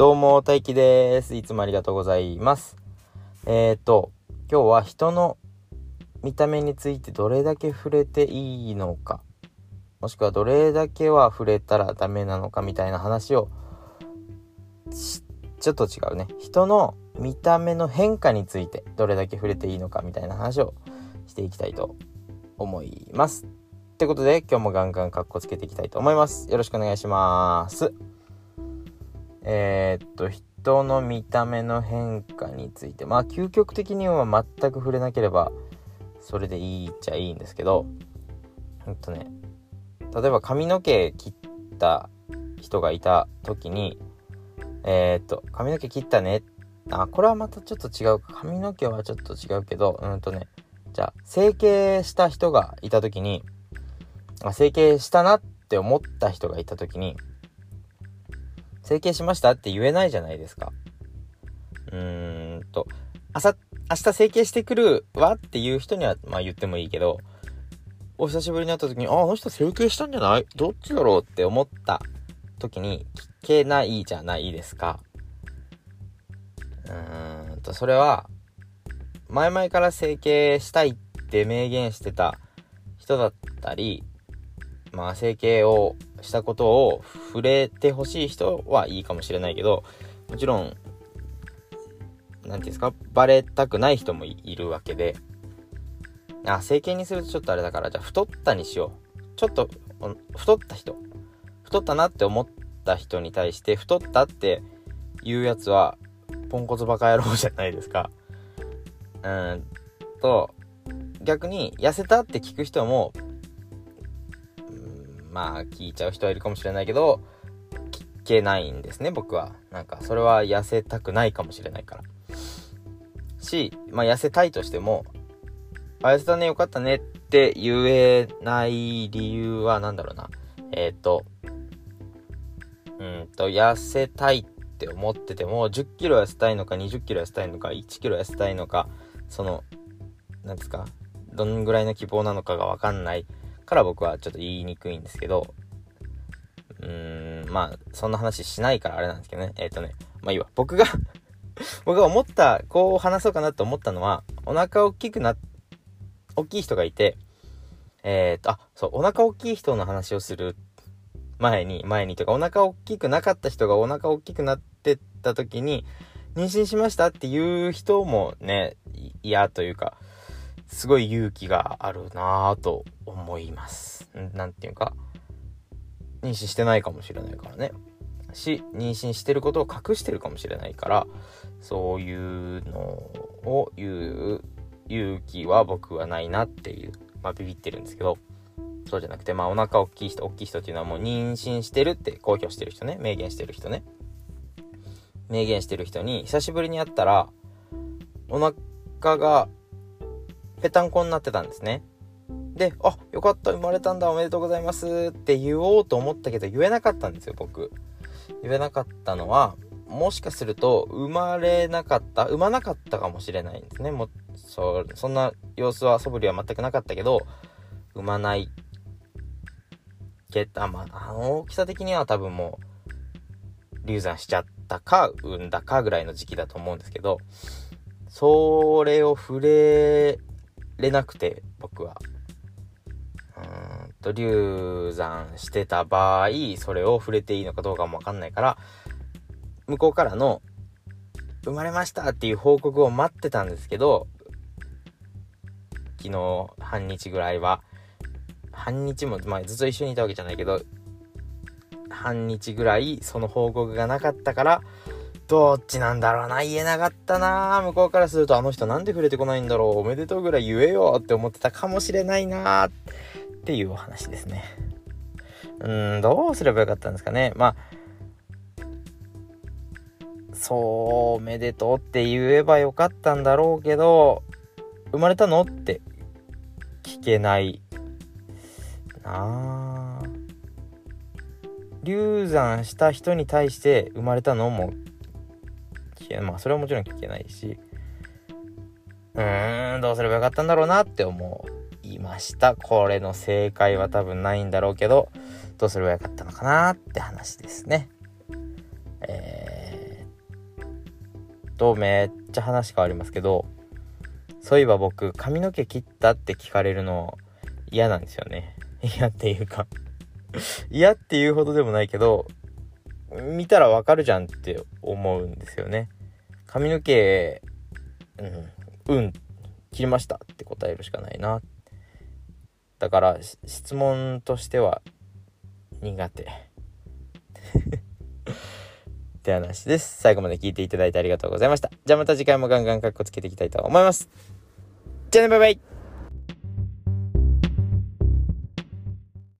どうも、大輝です。いつもありがとうございます。えっ、ー、と、今日は人の見た目についてどれだけ触れていいのか、もしくはどれだけは触れたらダメなのかみたいな話を、ちょっと違うね。人の見た目の変化についてどれだけ触れていいのかみたいな話をしていきたいと思います。ってことで今日もガンガンカッコつけていきたいと思います。よろしくお願いします。えー、っと、人の見た目の変化について、まあ、究極的には全く触れなければ、それでいいっちゃいいんですけど、ほんとね、例えば髪の毛切った人がいた時に、えー、っと、髪の毛切ったね。あ、これはまたちょっと違う。髪の毛はちょっと違うけど、うんとね、じゃあ、整形した人がいた時に、整形したなって思った人がいた時に、整形しました？って言えないじゃないですか。うーんと、朝、明日整形してくるわっていう人には、まあ言ってもいいけど、お久しぶりに会った時に、あ、あの人整形したんじゃない？どっちだろうって思った時に聞けないじゃないですか。うーんと、それは、前々から整形したいって明言してた人だったり、まあ整形をしたことを触れてほしい人はいいかもしれないけど、もちろん、何て言うんですか、バレたくない人もいるわけで、あ、整形にするとちょっとあれだから、じゃあ太ったにしよう。ちょっと、太った人。太ったなって思った人に対して、太ったっていうやつは、ポンコツバカ野郎じゃないですか。うんと、逆に、痩せたって聞く人も、まあ聞いちゃう人はいるかもしれないけど聞けないんですね僕は。なんかそれは痩せたくないかもしれないから。しまあ痩せたいとしてもあ痩せたねよかったねって言えない理由は何だろうな。えっ、ー、とうんと痩せたいって思ってても10キロ痩せたいのか20キロ痩せたいのか1キロ痩せたいのかその何ですかどんぐらいの希望なのかが分かんない。から僕はちょっと言いにくいんですけど、うーん、まあ、そんな話しないからあれなんですけどね。えっ、ー、とね、まあいいわ。僕が 僕が思った、こう話そうかなと思ったのは、お腹大きくな、大きい人がいて、えっ、ー、と、あ、そう、お腹大きい人の話をする前に、前にというか、お腹大きくなかった人がお腹大きくなってった時に、妊娠しましたっていう人もね、嫌というか、すごい勇気があるなぁと思います。なんていうか、妊娠してないかもしれないからね。し、妊娠してることを隠してるかもしれないから、そういうのを言う勇気は僕はないなっていう、まあビビってるんですけど、そうじゃなくて、まあお腹大きい人、大きい人っていうのはもう妊娠してるって公表してる人ね、明言してる人ね。明言してる人に久しぶりに会ったら、お腹がぺたんこになってたんですね。で、あ、よかった、生まれたんだ、おめでとうございますって言おうと思ったけど言えなかったんですよ、僕。言えなかったのは、もしかすると、生まれなかった、産まなかったかもしれないんですね。もそそんな様子は、素振りは全くなかったけど、産まない。けあ、まあ、あの大きさ的には多分もう、流産しちゃったか、産んだかぐらいの時期だと思うんですけど、それを触れれなくて、僕は。うんと、流産してた場合、それを触れていいのかどうかもわかんないから、向こうからの、生まれましたっていう報告を待ってたんですけど、昨日、半日ぐらいは、半日も、まあ、ずっと一緒にいたわけじゃないけど、半日ぐらいその報告がなかったから、どっちなんだろうな。言えなかったな。向こうからするとあの人なんで触れてこないんだろう。おめでとうぐらい言えよ。って思ってたかもしれないな。っていうお話ですね。うん、どうすればよかったんですかね。まあ、そう、おめでとうって言えばよかったんだろうけど、生まれたのって聞けないな。あ流産した人に対して生まれたのもけまあそれはもちろん聞けないしうーんどうすればよかったんだろうなって思いました。これの正解は多分ないんだろうけどどうすればよかったのかなって話ですね。えっとめっちゃ話変わりますけどそういえば僕髪の毛切ったって聞かれるの嫌なんですよね。嫌っていうか 嫌っていうほどでもないけど見たらわかるじゃんって思うんですよね。髪の毛うんうん切りましたって答えるしかないなだから質問としては苦手 って話です。最後まで聞いていただいてありがとうございました。じゃあまた次回もガンガンカッコつけていきたいと思います。じゃあね、バイバイ